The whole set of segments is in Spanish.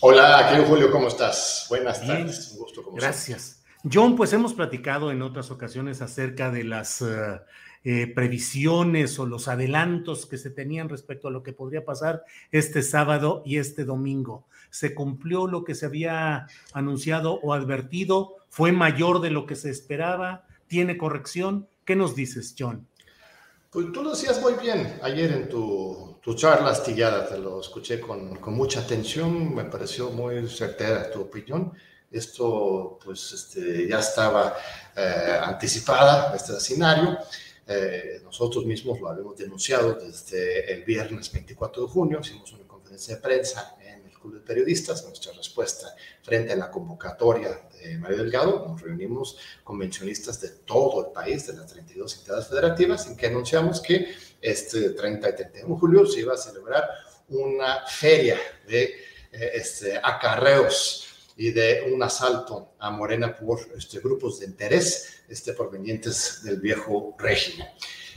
Hola, querido Julio, ¿cómo estás? Buenas tardes, un gusto. Como Gracias. John, pues hemos platicado en otras ocasiones acerca de las uh, eh, previsiones o los adelantos que se tenían respecto a lo que podría pasar este sábado y este domingo. ¿Se cumplió lo que se había anunciado o advertido? ¿Fue mayor de lo que se esperaba? ¿Tiene corrección? ¿Qué nos dices, John? Pues tú lo decías muy bien ayer en tu, tu charla astillada, te lo escuché con, con, mucha atención, me pareció muy certera tu opinión. Esto pues este, ya estaba eh, anticipada, este escenario. Eh, nosotros mismos lo habíamos denunciado desde el viernes 24 de junio, hicimos una conferencia de prensa en el Club de Periodistas, nuestra respuesta frente a la convocatoria de Mario Delgado, nos reunimos convencionistas de todo el país, de las 32 entidades federativas, en que anunciamos que este 30 y 31 de julio se iba a celebrar una feria de eh, este, acarreos y de un asalto a Morena por este, grupos de interés este, provenientes del viejo régimen.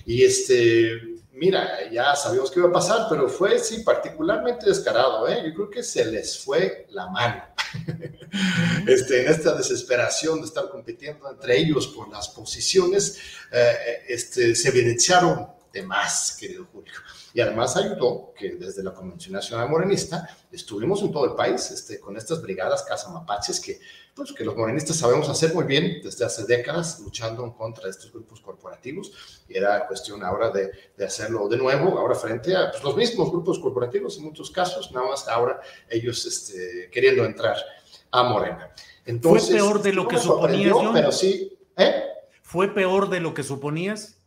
Y este, mira, ya sabíamos que iba a pasar, pero fue, sí, particularmente descarado, ¿eh? Yo creo que se les fue la mano. Este, en esta desesperación de estar compitiendo entre ellos por las posiciones, eh, este, se evidenciaron de más, querido Julio. Y además ayudó que desde la Convención Nacional Morenista estuvimos en todo el país este, con estas brigadas mapaches que, pues, que los morenistas sabemos hacer muy bien desde hace décadas, luchando en contra de estos grupos corporativos. Y era cuestión ahora de, de hacerlo de nuevo, ahora frente a pues, los mismos grupos corporativos en muchos casos, nada más ahora ellos este, queriendo entrar a Morena. Entonces, ¿Fue peor de lo que suponías, John? Pero sí, ¿eh? ¿Fue peor de lo que suponías?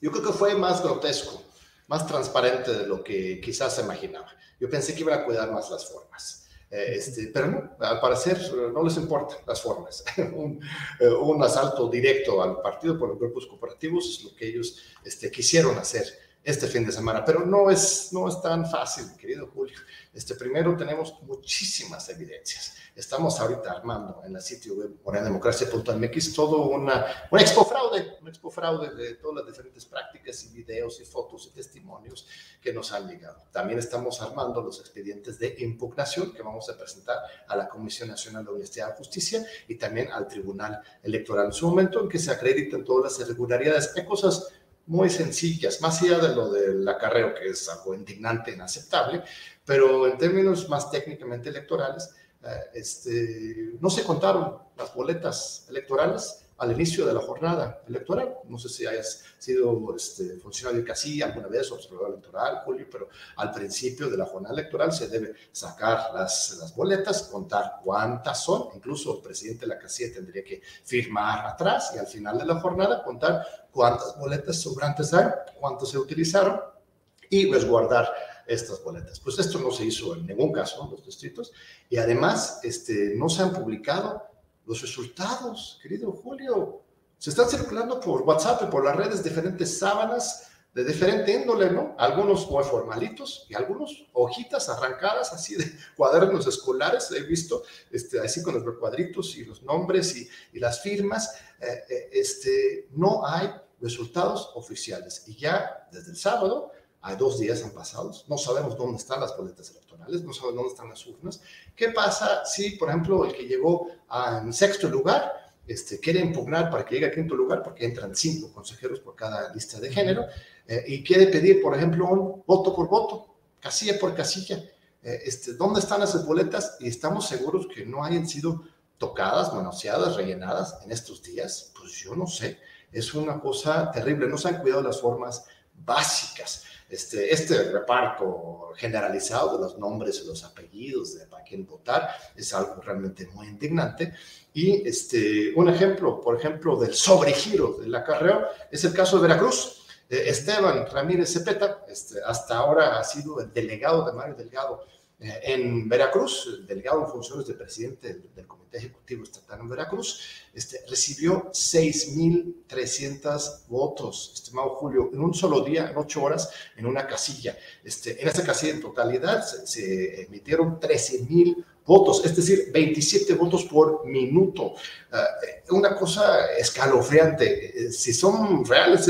Yo creo que fue más grotesco más transparente de lo que quizás se imaginaba. Yo pensé que iban a cuidar más las formas. Eh, este, pero no, al parecer no les importan las formas. un, eh, un, asalto directo al partido por los grupos cooperativos es lo que ellos este, quisieron hacer este fin de semana, pero no es, no es tan fácil, querido Julio. Este, primero tenemos muchísimas evidencias. Estamos ahorita armando en la sitio web morenademocracia.mx todo una, una expo fraude, una expo fraude de todas las diferentes prácticas y videos y fotos y testimonios que nos han llegado. También estamos armando los expedientes de impugnación que vamos a presentar a la Comisión Nacional de Honestidad y Justicia y también al Tribunal Electoral en su momento en que se acrediten todas las irregularidades. Hay cosas muy sencillas, más allá de lo del acarreo, que es algo indignante, inaceptable, pero en términos más técnicamente electorales, eh, este, no se contaron las boletas electorales al inicio de la jornada electoral. No sé si hayas sido este, funcionario de casilla alguna vez, observador electoral, Julio, pero al principio de la jornada electoral se debe sacar las, boletas, contar cuántas son, incluso el presidente de la casilla tendría que firmar atrás y al final de la jornada contar cuántas boletas sobrantes hay, cuántas se utilizaron y resguardar estas boletas. Pues esto no se hizo en ningún caso en los distritos y además este, no se han publicado los resultados, querido Julio. Se están circulando por WhatsApp y por las redes diferentes sábanas de diferente índole, ¿no? Algunos muy formalitos y algunos hojitas arrancadas así de cuadernos escolares, he visto, este, así con los cuadritos y los nombres y, las firmas. Eh, eh, este, no hay resultados oficiales y ya desde el sábado Hay dos días han pasado, no sabemos dónde están las boletas electorales, no sabemos dónde están las urnas. ¿Qué pasa si, por ejemplo, el que llegó en sexto lugar este, quiere impugnar para que llegue a quinto lugar, porque entran cinco consejeros por cada lista de género, eh, y quiere pedir, por ejemplo, un voto por voto, casilla por casilla? Eh, este, ¿Dónde están esas boletas? Y estamos seguros que no hayan sido tocadas, manoseadas, rellenadas en estos días. Pues yo no sé, es una cosa terrible, no se han cuidado las formas básicas. Este, este reparto generalizado de los nombres y los apellidos de para quién votar es algo realmente muy indignante. Y este, un ejemplo, por ejemplo, del sobregiro del acarreo es el caso de Veracruz. Esteban Ramírez Cepeta, este, hasta ahora ha sido el delegado de Mario Delgado en Veracruz, el delegado en funciones de presidente del, Comité Ejecutivo Estatal en Veracruz, este, recibió 6.300 votos, estimado Julio, en un solo día, en ocho horas, en una casilla. Este, en esa casilla en totalidad se, emitieron 13.000 votos, es decir, 27 votos por minuto. Uh, una cosa escalofriante. Eh, si son reales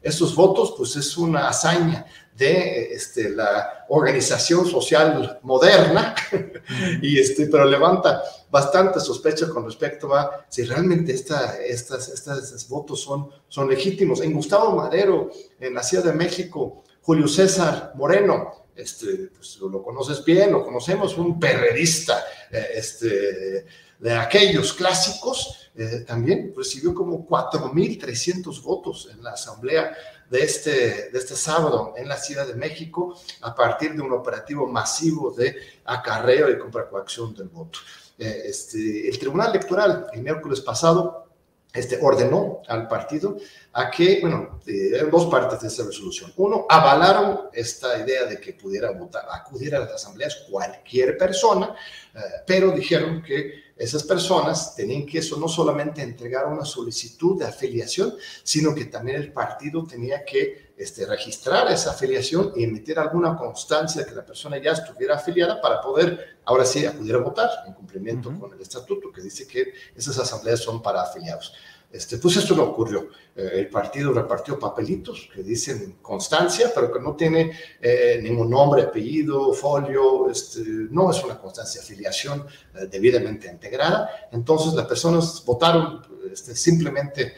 esos votos, pues es una hazaña de este, la organización social moderna, y este, pero levanta bastante sospecha con respecto a si realmente esta, estas, estas votos son, son legítimos. En Gustavo Madero, en la Ciudad de México, Julio César Moreno, este, pues lo conoces bien, lo conocemos, un perredista eh, este, de aquellos clásicos, eh, también recibió como 4.300 votos en la Asamblea de este, de este sábado en la Ciudad de México a partir de un operativo masivo de acarreo y compra coacción del voto. Eh, este, el Tribunal Electoral el miércoles pasado este, ordenó al partido a que, bueno, eh, dos partes de esa resolución. Uno, avalaron esta idea de que pudiera votar, acudir a las asambleas cualquier persona, eh, pero dijeron que esas personas tenían que eso no solamente entregar una solicitud de afiliación, sino que también el partido tenía que este, registrar esa afiliación y emitir alguna constancia de que la persona ya estuviera afiliada para poder, ahora sí, acudir a votar en cumplimiento con el estatuto que dice que esas asambleas son para afiliados. Este, pues esto no ocurrió. Eh, el partido repartió papelitos que dicen constancia, pero que no tiene eh, ningún nombre, apellido, folio, este, no es una constancia de afiliación eh, debidamente integrada. Entonces las personas votaron este, simplemente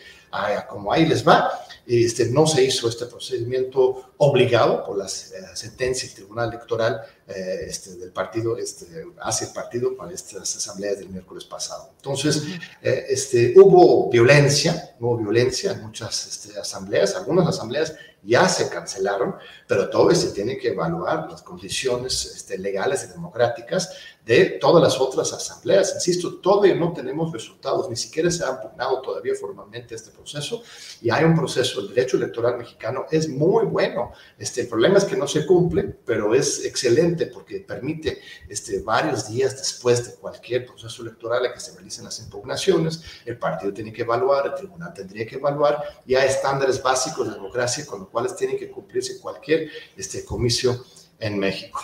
como ahí les va. Este, no se hizo este procedimiento obligado por la sentencia del Tribunal Electoral eh, este, del partido, este, hacia el partido para estas asambleas del miércoles pasado. Entonces, eh, este, hubo violencia, hubo violencia en muchas este, asambleas, algunas asambleas ya se cancelaron, pero todavía se tiene que evaluar las condiciones este, legales y democráticas de todas las otras asambleas. Insisto, todavía no tenemos resultados, ni siquiera se ha impugnado todavía formalmente este proceso y hay un proceso, el derecho electoral mexicano es muy bueno. Este, el problema es que no se cumple, pero es excelente porque permite este, varios días después de cualquier proceso electoral a que se realicen las impugnaciones, el partido tiene que evaluar, el tribunal tendría que evaluar y hay estándares básicos de democracia con los cuales tiene que cumplirse cualquier este, comicio en México.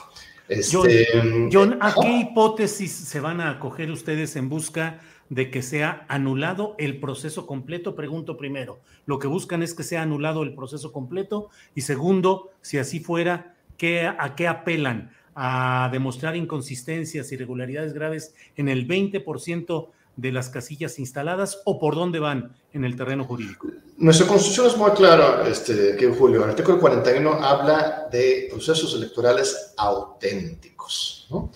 Este, John, ¿a qué hipótesis se van a acoger ustedes en busca de que sea anulado el proceso completo? Pregunto primero, lo que buscan es que sea anulado el proceso completo y segundo, si así fuera, ¿qué, ¿a qué apelan? ¿A demostrar inconsistencias, irregularidades graves en el 20% de las casillas instaladas o por dónde van en el terreno jurídico? Nuestra constitución es muy clara, este, que Julio. El artículo 41 habla de procesos electorales auténticos. ¿no?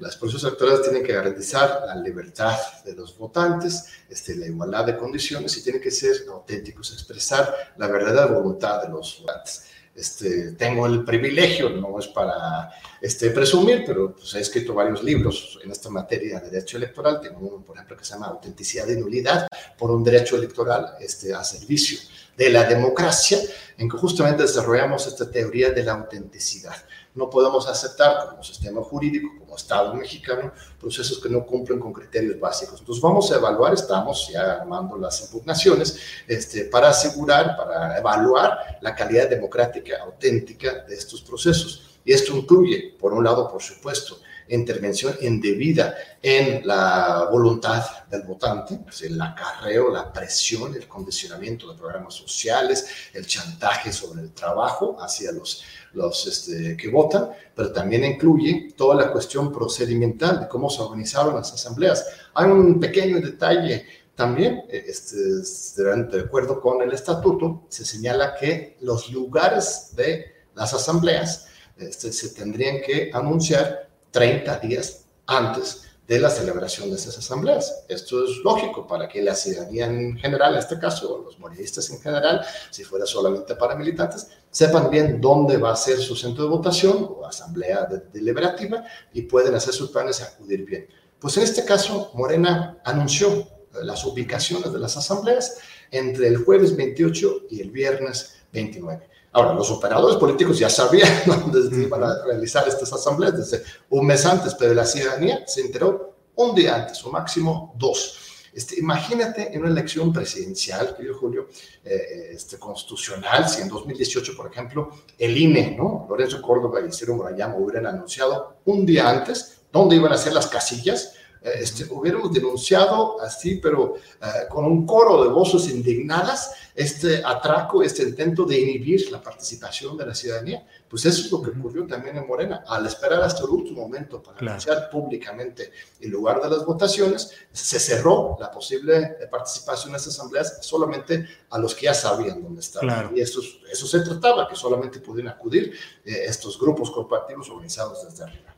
Los procesos electorales tienen que garantizar la libertad de los votantes, este, la igualdad de condiciones y tienen que ser auténticos, expresar la verdadera voluntad de los votantes. Este, tengo el privilegio, no es para este, presumir, pero pues, he escrito varios libros en esta materia de derecho electoral. Tengo uno, por ejemplo, que se llama Autenticidad y Nulidad por un derecho electoral este, a servicio de la democracia, en que justamente desarrollamos esta teoría de la autenticidad. No podemos aceptar como sistema jurídico, como Estado mexicano, procesos que no cumplen con criterios básicos. Entonces vamos a evaluar, estamos ya armando las impugnaciones este, para asegurar, para evaluar la calidad democrática auténtica de estos procesos. Y esto incluye, por un lado, por supuesto, intervención indebida en la voluntad del votante, el acarreo, la presión, el condicionamiento de programas sociales, el chantaje sobre el trabajo hacia los, los este, que votan, pero también incluye toda la cuestión procedimental de cómo se organizaron las asambleas. Hay un pequeño detalle también, este, de acuerdo con el estatuto, se señala que los lugares de las asambleas este, se tendrían que anunciar 30 días antes de la celebración de esas asambleas. Esto es lógico para que la ciudadanía en general, en este caso, o los morenistas en general, si fuera solamente para militantes, sepan bien dónde va a ser su centro de votación o asamblea deliberativa y pueden hacer sus planes y acudir bien. Pues en este caso, Morena anunció las ubicaciones de las asambleas entre el jueves 28 y el viernes 29. Ahora, los operadores políticos ya sabían dónde iban a realizar estas asambleas desde un mes antes, pero la ciudadanía se enteró un día antes, o máximo dos. Este, imagínate en una elección presidencial, querido Julio, eh, este, constitucional, si en 2018, por ejemplo, el INE, ¿no? Lorenzo Córdoba y Ciro Murayama hubieran anunciado un día antes dónde iban a ser las casillas, este, hubiéramos denunciado así, pero eh, con un coro de voces indignadas, este atraco, este intento de inhibir la participación de la ciudadanía. Pues eso es lo que ocurrió también en Morena. Al esperar hasta el último momento para anunciar públicamente el lugar de las votaciones, se cerró la posible participación en esas asambleas solamente a los que ya sabían dónde estaban. Y eso, eso se trataba, que solamente pudieran acudir eh, estos grupos corporativos organizados desde arriba.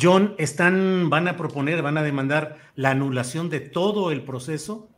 John, ¿están, van a proponer, van a demandar la anulación de todo el proceso?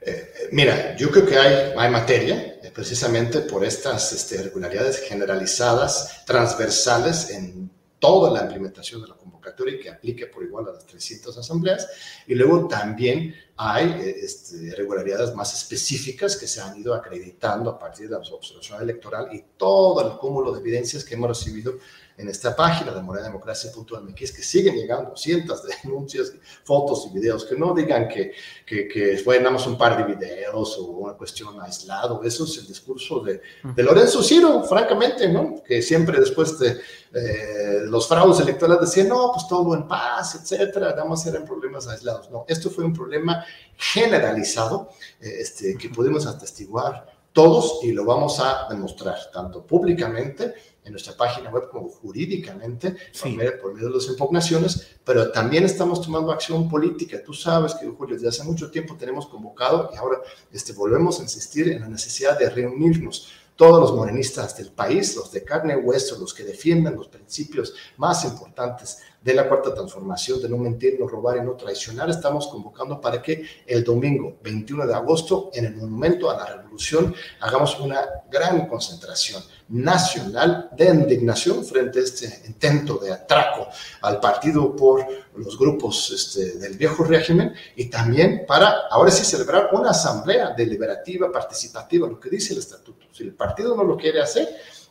Eh, mira, yo creo que hay, hay materia, eh, precisamente por estas este, irregularidades generalizadas, transversales en toda la implementación de la convocatoria y que aplique por igual a las 300 asambleas. Y luego también hay eh, este, irregularidades más específicas que se han ido acreditando a partir de la observación electoral y todo el cúmulo de evidencias que hemos recibido en esta página de morenademocracia.mx que siguen llegando cientos de denuncias, fotos y videos, que no digan que, que, que fue nada más un par de videos o una cuestión aislada, eso es el discurso de, de Lorenzo Ciro, francamente, ¿no? Que siempre después de eh, los fraudes electorales decían, no, pues todo en paz, etcétera, nada más eran problemas aislados. No, esto fue un problema generalizado eh, este, que pudimos atestiguar todos y lo vamos a demostrar tanto públicamente en nuestra página web como jurídicamente por, medio, de las impugnaciones, pero también estamos tomando acción política. Tú sabes que, Julio, desde hace mucho tiempo tenemos convocado y ahora este, volvemos a insistir en la necesidad de reunirnos todos los morenistas del país, los de carne y hueso, los que defienden los principios más importantes de la cuarta transformación, de no mentir, no robar y no traicionar, estamos convocando para que el domingo 21 de agosto, en el Monumento a la Revolución, hagamos una gran concentración nacional de indignación frente a este intento de atraco al partido por los grupos este, del viejo régimen y también para ahora sí celebrar una asamblea deliberativa, participativa, lo que dice el estatuto. Si el partido no lo quiere hacer,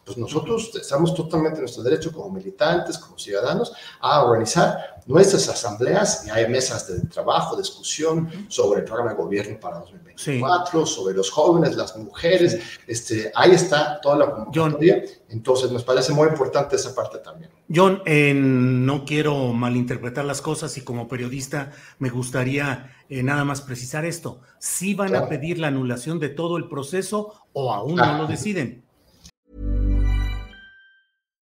pues nosotros estamos totalmente en nuestro derecho como militantes, como ciudadanos, a organizar nuestras asambleas. Y hay mesas de trabajo, discusión sobre el programa de gobierno para 2024, sobre los jóvenes, las mujeres, este, ahí está toda la convocatoria, entonces nos parece muy importante esa parte también. John, no quiero malinterpretar las cosas y como periodista me gustaría eh, nada más precisar esto, si van a pedir la anulación de todo el proceso o aún no lo deciden?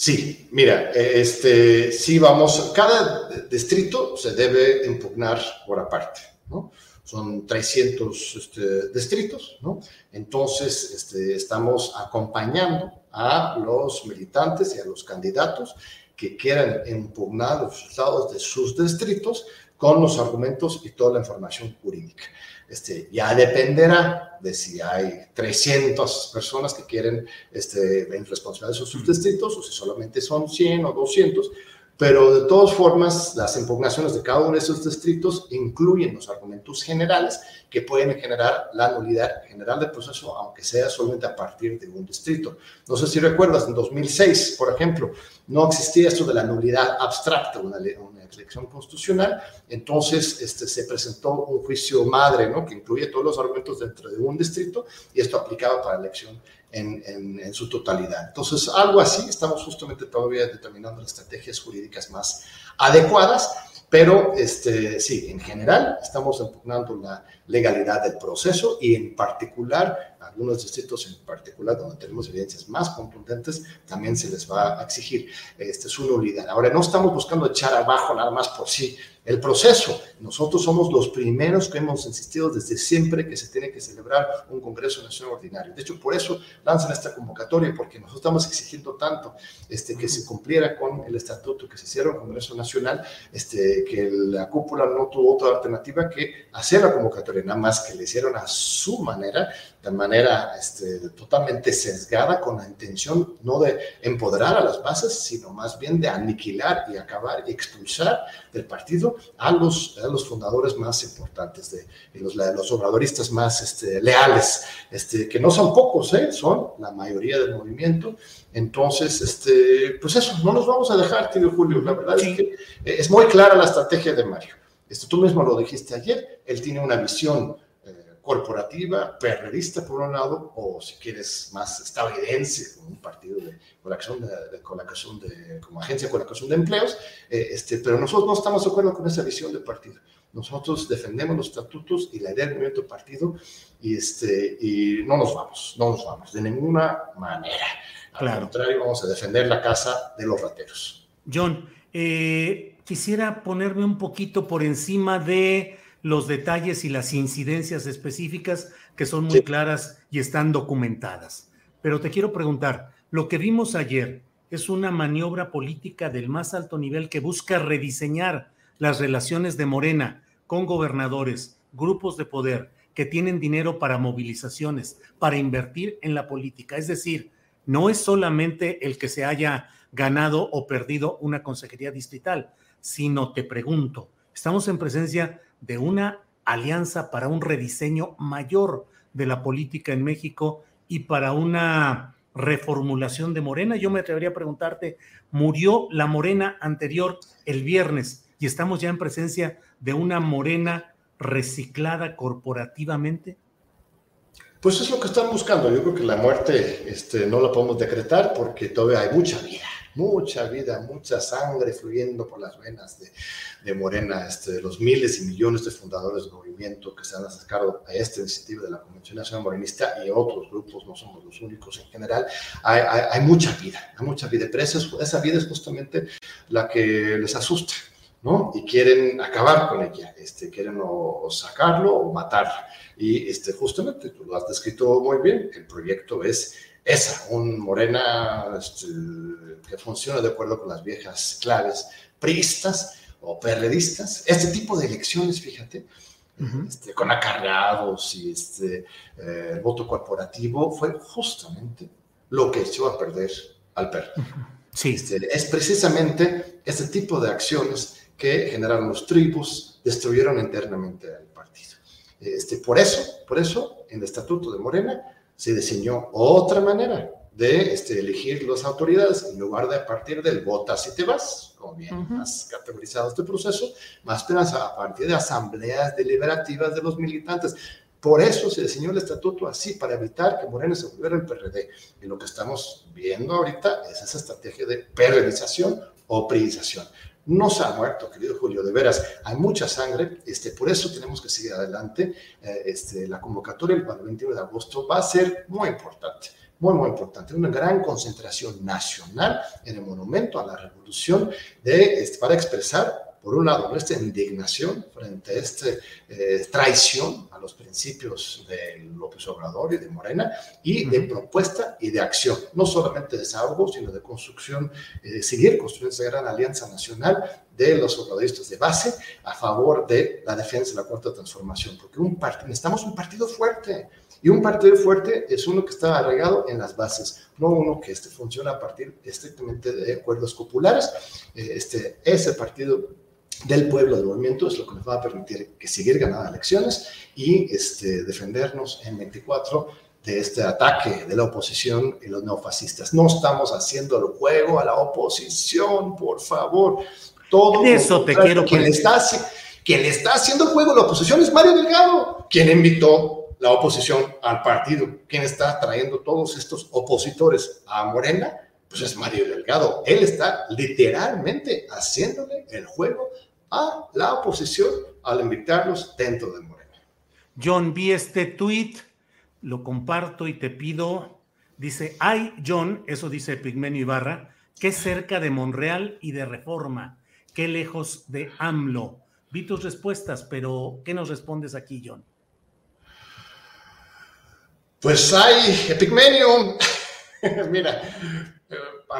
Sí, mira, este, sí vamos, cada distrito se debe impugnar por aparte, ¿no? Son 300 este, distritos, ¿no? Entonces, este, estamos acompañando a los militantes y a los candidatos que quieran impugnar los resultados de sus distritos con los argumentos y toda la información jurídica. Este, ya dependerá de si hay 300 personas que quieren este, en responsabilidad de sus distritos o si solamente son 100 o 200, pero de todas formas, las impugnaciones de cada uno de esos distritos incluyen los argumentos generales que pueden generar la nulidad general del proceso, aunque sea solamente a partir de un distrito. No sé si recuerdas, en 2006, por ejemplo, no existía esto de la nulidad abstracta, una, una elección constitucional, entonces este, se presentó un juicio madre, ¿no? que incluye todos los argumentos dentro de un distrito, y esto aplicaba para la elección en, su totalidad. Entonces, algo así, estamos justamente todavía determinando las estrategias jurídicas más adecuadas, pero este, sí, en general estamos impugnando la legalidad del proceso y en particular, algunos distritos en particular donde tenemos evidencias más contundentes, también se les va a exigir este, su nulidad. Ahora, no estamos buscando echar abajo nada más por sí el proceso. Nosotros somos los primeros que hemos insistido desde siempre que se tiene que celebrar un Congreso Nacional Ordinario. De hecho, por eso lanzan esta convocatoria, porque nosotros estamos exigiendo tanto este, que se cumpliera con el estatuto, que se hiciera un Congreso Nacional, este, que la cúpula no tuvo otra alternativa que hacer la convocatoria, nada más que le hicieron a su manera, de manera este, totalmente sesgada, con la intención no de empoderar a las bases, sino más bien de aniquilar y acabar y expulsar del partido a los, a los fundadores más importantes, de, los, los obradoristas más este, leales, este, que no son pocos, ¿eh? son la mayoría del movimiento. Entonces, este, pues eso, no nos vamos a dejar, tío Julio. La verdad es que es muy clara la estrategia de Mario. Este, tú mismo lo dijiste ayer, él tiene una visión corporativa, perredista por un lado, o si quieres más estadounidense, como un partido de colaboración, de, colaboración de, como agencia de colaboración de empleos, eh, este, pero nosotros no estamos de acuerdo con esa visión de partido. Nosotros defendemos los estatutos y la idea del movimiento partido y, este, y no nos vamos, no nos vamos, de ninguna manera. Al contrario, vamos a defender la casa de los rateros. John, eh, quisiera ponerme un poquito por encima de los detalles y las incidencias específicas que son muy claras y están documentadas. Pero te quiero preguntar, lo que vimos ayer es una maniobra política del más alto nivel que busca rediseñar las relaciones de Morena con gobernadores, grupos de poder que tienen dinero para movilizaciones, para invertir en la política. Es decir, no es solamente el que se haya ganado o perdido una consejería distrital, sino te pregunto, estamos en presencia de una alianza para un rediseño mayor de la política en México y para una reformulación de Morena. Yo me atrevería a preguntarte, ¿murió la Morena anterior el viernes y estamos ya en presencia de una Morena reciclada corporativamente? Pues es lo que están buscando. Yo creo que la muerte este, no la podemos decretar porque todavía hay mucha vida mucha vida, mucha sangre fluyendo por las venas de, Morena, este, los miles y millones de fundadores del movimiento que se han acercado a esta iniciativa de la Convención Nacional Morenista y otros grupos, no somos los únicos en general, hay, mucha vida, hay mucha vida, pero esa, esa vida es justamente la que les asusta. ¿no? Y quieren acabar con ella, este, quieren o, sacarlo o matarlo. Y este, justamente, tú lo has descrito muy bien, el proyecto es esa, un Morena este, que funciona de acuerdo con las viejas claves priistas o perredistas. Este tipo de elecciones, fíjate, este, con acarreados y este, eh, el voto corporativo, fue justamente lo que echó a perder al PER. Sí. Este, es precisamente este tipo de acciones que generaron los tribus, destruyeron internamente al partido. Este, por eso, por eso, en el estatuto de Morena se diseñó otra manera de este, elegir las autoridades en lugar de a partir del votas y te vas, como bien más categorizado este proceso, más apenas a partir de asambleas deliberativas de los militantes. Por eso se diseñó el estatuto así, para evitar que Morena se volviera el PRD. Y lo que estamos viendo ahorita es esa estrategia de perredización o priorización no se ha muerto, querido Julio, de veras, hay mucha sangre, este, por eso tenemos que seguir adelante. Eh, este, la convocatoria el 21 de agosto va a ser muy importante, muy, muy importante, una gran concentración nacional en el monumento a la revolución de, este, para expresar por un lado, nuestra indignación frente a esta eh, traición a los principios de López Obrador y de Morena, y de propuesta y de acción, no solamente de desahogo, sino de construcción, eh, seguir construyendo esa gran alianza nacional de los obradoristas de base a favor de la defensa de la cuarta transformación, porque un necesitamos un partido fuerte, y un partido fuerte es uno que está arraigado en las bases, no uno que este, funciona a partir estrictamente de acuerdos populares. Eh, este, ese partido del pueblo del movimiento es lo que nos va a permitir que seguir ganando elecciones y este, defendernos en 24 de este ataque de la oposición y los neofascistas. No estamos haciendo el juego a la oposición, por favor. Todo eso te quiero quien está, quien le está haciendo el juego a la oposición es Mario Delgado, quien invitó la oposición al partido, quien está trayendo todos estos opositores a Morena, pues es Mario Delgado. Él está literalmente haciéndole el juego a la oposición al invitarlos dentro de Morena. John, vi este tweet, lo comparto y te pido, dice, hay John, eso dice Pigmenio Ibarra, que cerca de Monreal y de Reforma, qué lejos de AMLO. Vi tus respuestas, pero ¿qué nos respondes aquí, John? Pues hay, Epigmenio, mira, eh,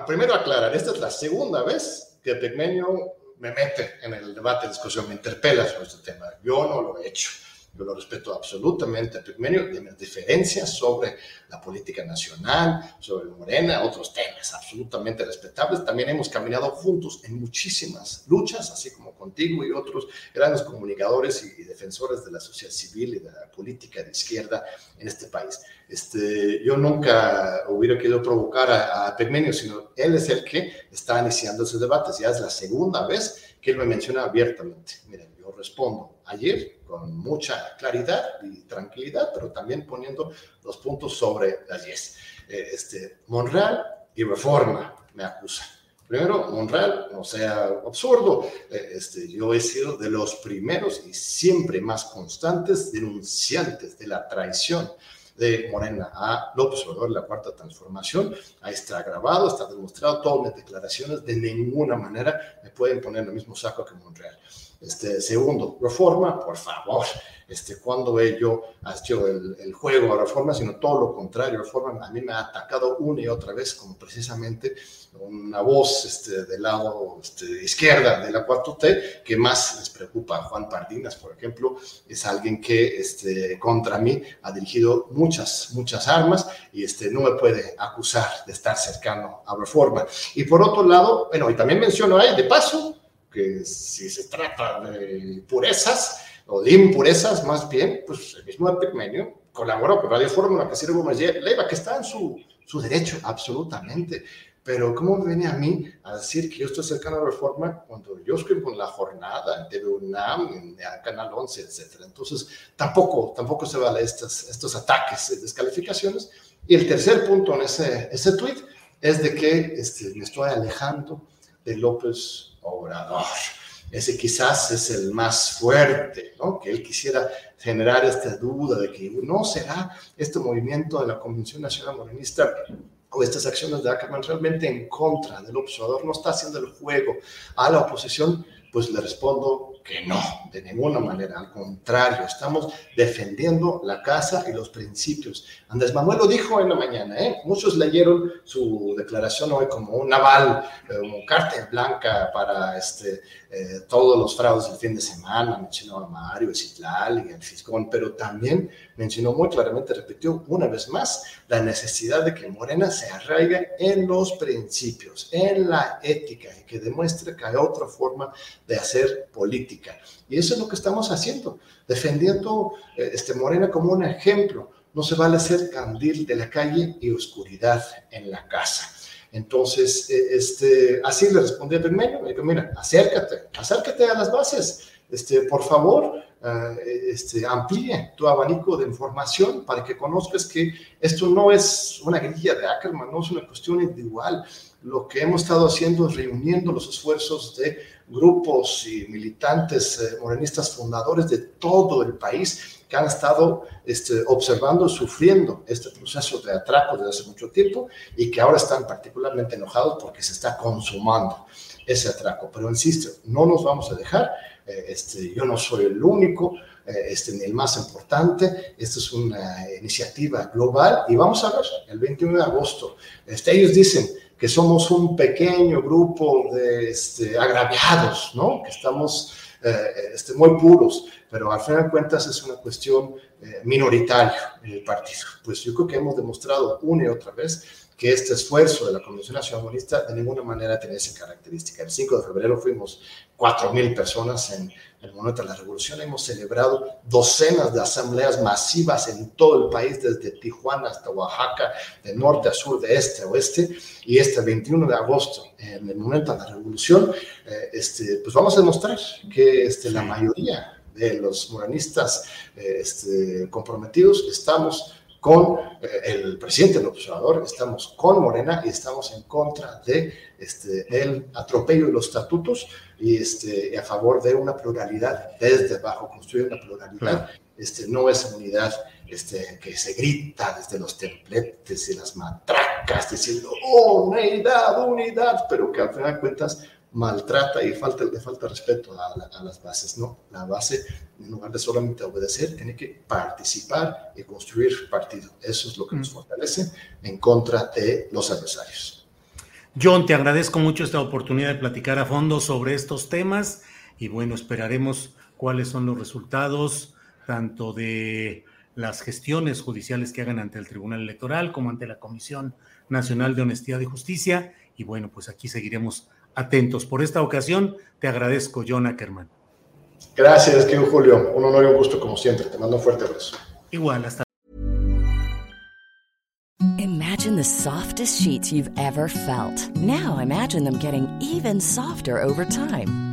primero aclarar, esta es la segunda vez que Epigmenio me mete en el debate, discusión, me interpela sobre este tema. Yo no lo he hecho. Yo lo respeto absolutamente a Pigmenio, de mis diferencias sobre la política nacional, sobre Morena, otros temas absolutamente respetables. También hemos caminado juntos en muchísimas luchas, así como contigo y otros grandes comunicadores y, defensores de la sociedad civil y de la política de izquierda en este país. Este, yo nunca hubiera querido provocar a, a Pigmenio, sino él es el que está iniciando esos debates. Ya es la segunda vez que él me menciona abiertamente. Miren, yo respondo ayer con mucha claridad y tranquilidad, pero también poniendo los puntos sobre las 10. Eh, este, Monreal y Reforma me acusan. Primero, Monreal, no sea absurdo, eh, este, yo he sido de los primeros y siempre más constantes denunciantes de la traición de Morena a López Obrador, la cuarta transformación. Ahí está grabado, está demostrado, todas mis declaraciones de ninguna manera me pueden poner en el mismo saco que Monreal. Este, segundo, reforma, por favor. Este, cuando yo hecho el, el, juego a reforma, sino todo lo contrario. Reforma a mí me ha atacado una y otra vez como precisamente una voz este, del lado este, izquierda de la 4T que más les preocupa. Juan Pardinas, por ejemplo, es alguien que este, contra mí ha dirigido muchas, muchas armas y este, no me puede acusar de estar cercano a reforma. Y por otro lado, bueno, y también menciono ahí, de paso, que si se trata de purezas o de impurezas, más bien, pues el mismo Epigmenio colaboró con Radio Fórmula, sirve como Leiva, que está en su, su derecho, absolutamente. Pero ¿cómo me viene a mí a decir que yo estoy cercano a la reforma cuando yo escribo con La Jornada, en TV UNAM, en Canal 11, etcétera? Entonces, tampoco, tampoco se vale estos, estos ataques, descalificaciones. Y el tercer punto en ese, ese tweet es de que este, me estoy alejando de López Obrador. Ese quizás es el más fuerte, ¿no? Que él quisiera generar esta duda de que no será este movimiento de la Convención Nacional Morenista o estas acciones de Ackerman realmente en contra del observador, no está haciendo el juego a la oposición, pues le respondo que no, de ninguna manera, al contrario, estamos defendiendo la casa y los principios. Andrés Manuel lo dijo en la mañana, ¿eh? muchos leyeron su declaración hoy como un aval, eh, como carta blanca para este, eh, todos los fraudes del fin de semana, mencionó a Mario, Citlal y el Fiscón, pero también mencionó muy claramente, repitió una vez más, la necesidad de que Morena se arraigue en los principios, en la ética, y que demuestre que hay otra forma de hacer política. Y eso es lo que estamos haciendo, defendiendo eh, este Morena como un ejemplo. No se vale ser candil de la calle y oscuridad en la casa. Entonces, eh, este, así le respondí a Bermejo, me dijo, mira, acércate, acércate a las bases, este, por favor, este, amplíe tu abanico de información para que conozcas que esto no es una grilla de Ackerman, no es una cuestión individual. Lo que hemos estado haciendo es reuniendo los esfuerzos de grupos y militantes eh, morenistas fundadores de todo el país que han estado este, observando, sufriendo este proceso de atraco desde hace mucho tiempo y que ahora están particularmente enojados porque se está consumando ese atraco. Pero insisto, no nos vamos a dejar. Eh, este, yo no soy el único, eh, este, ni el más importante. Esta es una iniciativa global y vamos a ver el 21 de agosto. Este, ellos dicen que somos un pequeño grupo de este, agraviados, ¿no? que estamos eh, este, muy puros, pero al final de cuentas es una cuestión eh, minoritaria en el partido. Pues yo creo que hemos demostrado una y otra vez que este esfuerzo de la Convención Nacional Comunista de ninguna manera tiene esa característica. El 5 de febrero fuimos 4.000 personas en el momento de la revolución. Hemos celebrado docenas de asambleas masivas en todo el país, desde Tijuana hasta Oaxaca, de norte a sur, de este a oeste. Y este 21 de agosto, en el momento de la revolución, eh, este, pues vamos a demostrar que este, la mayoría de los moranistas eh, este, comprometidos estamos con eh, el presidente del observador, estamos con Morena y estamos en contra de este, el atropello de los estatutos y este, a favor de una pluralidad desde abajo, construir una pluralidad, este, no es unidad este, que se grita desde los templetes y las matracas diciendo oh, unidad, unidad, pero que al final de cuentas maltrata y falta, le falta respeto a, las bases, ¿no? La base, en lugar de solamente obedecer, tiene que participar y construir partido. Eso es lo que nos mm. fortalece en contra de los adversarios. John, te agradezco mucho esta oportunidad de platicar a fondo sobre estos temas y bueno, esperaremos cuáles son los resultados tanto de las gestiones judiciales que hagan ante el Tribunal Electoral como ante la Comisión Nacional de Honestidad y Justicia. Y bueno, pues aquí seguiremos atentos. Por esta ocasión, te agradezco, John Ackerman. Gracias, querido Julio. Un honor y un gusto como siempre. Te mando un fuerte abrazo. Igual, hasta Imagine the softest sheets you've ever felt. Now imagine them getting even softer over time.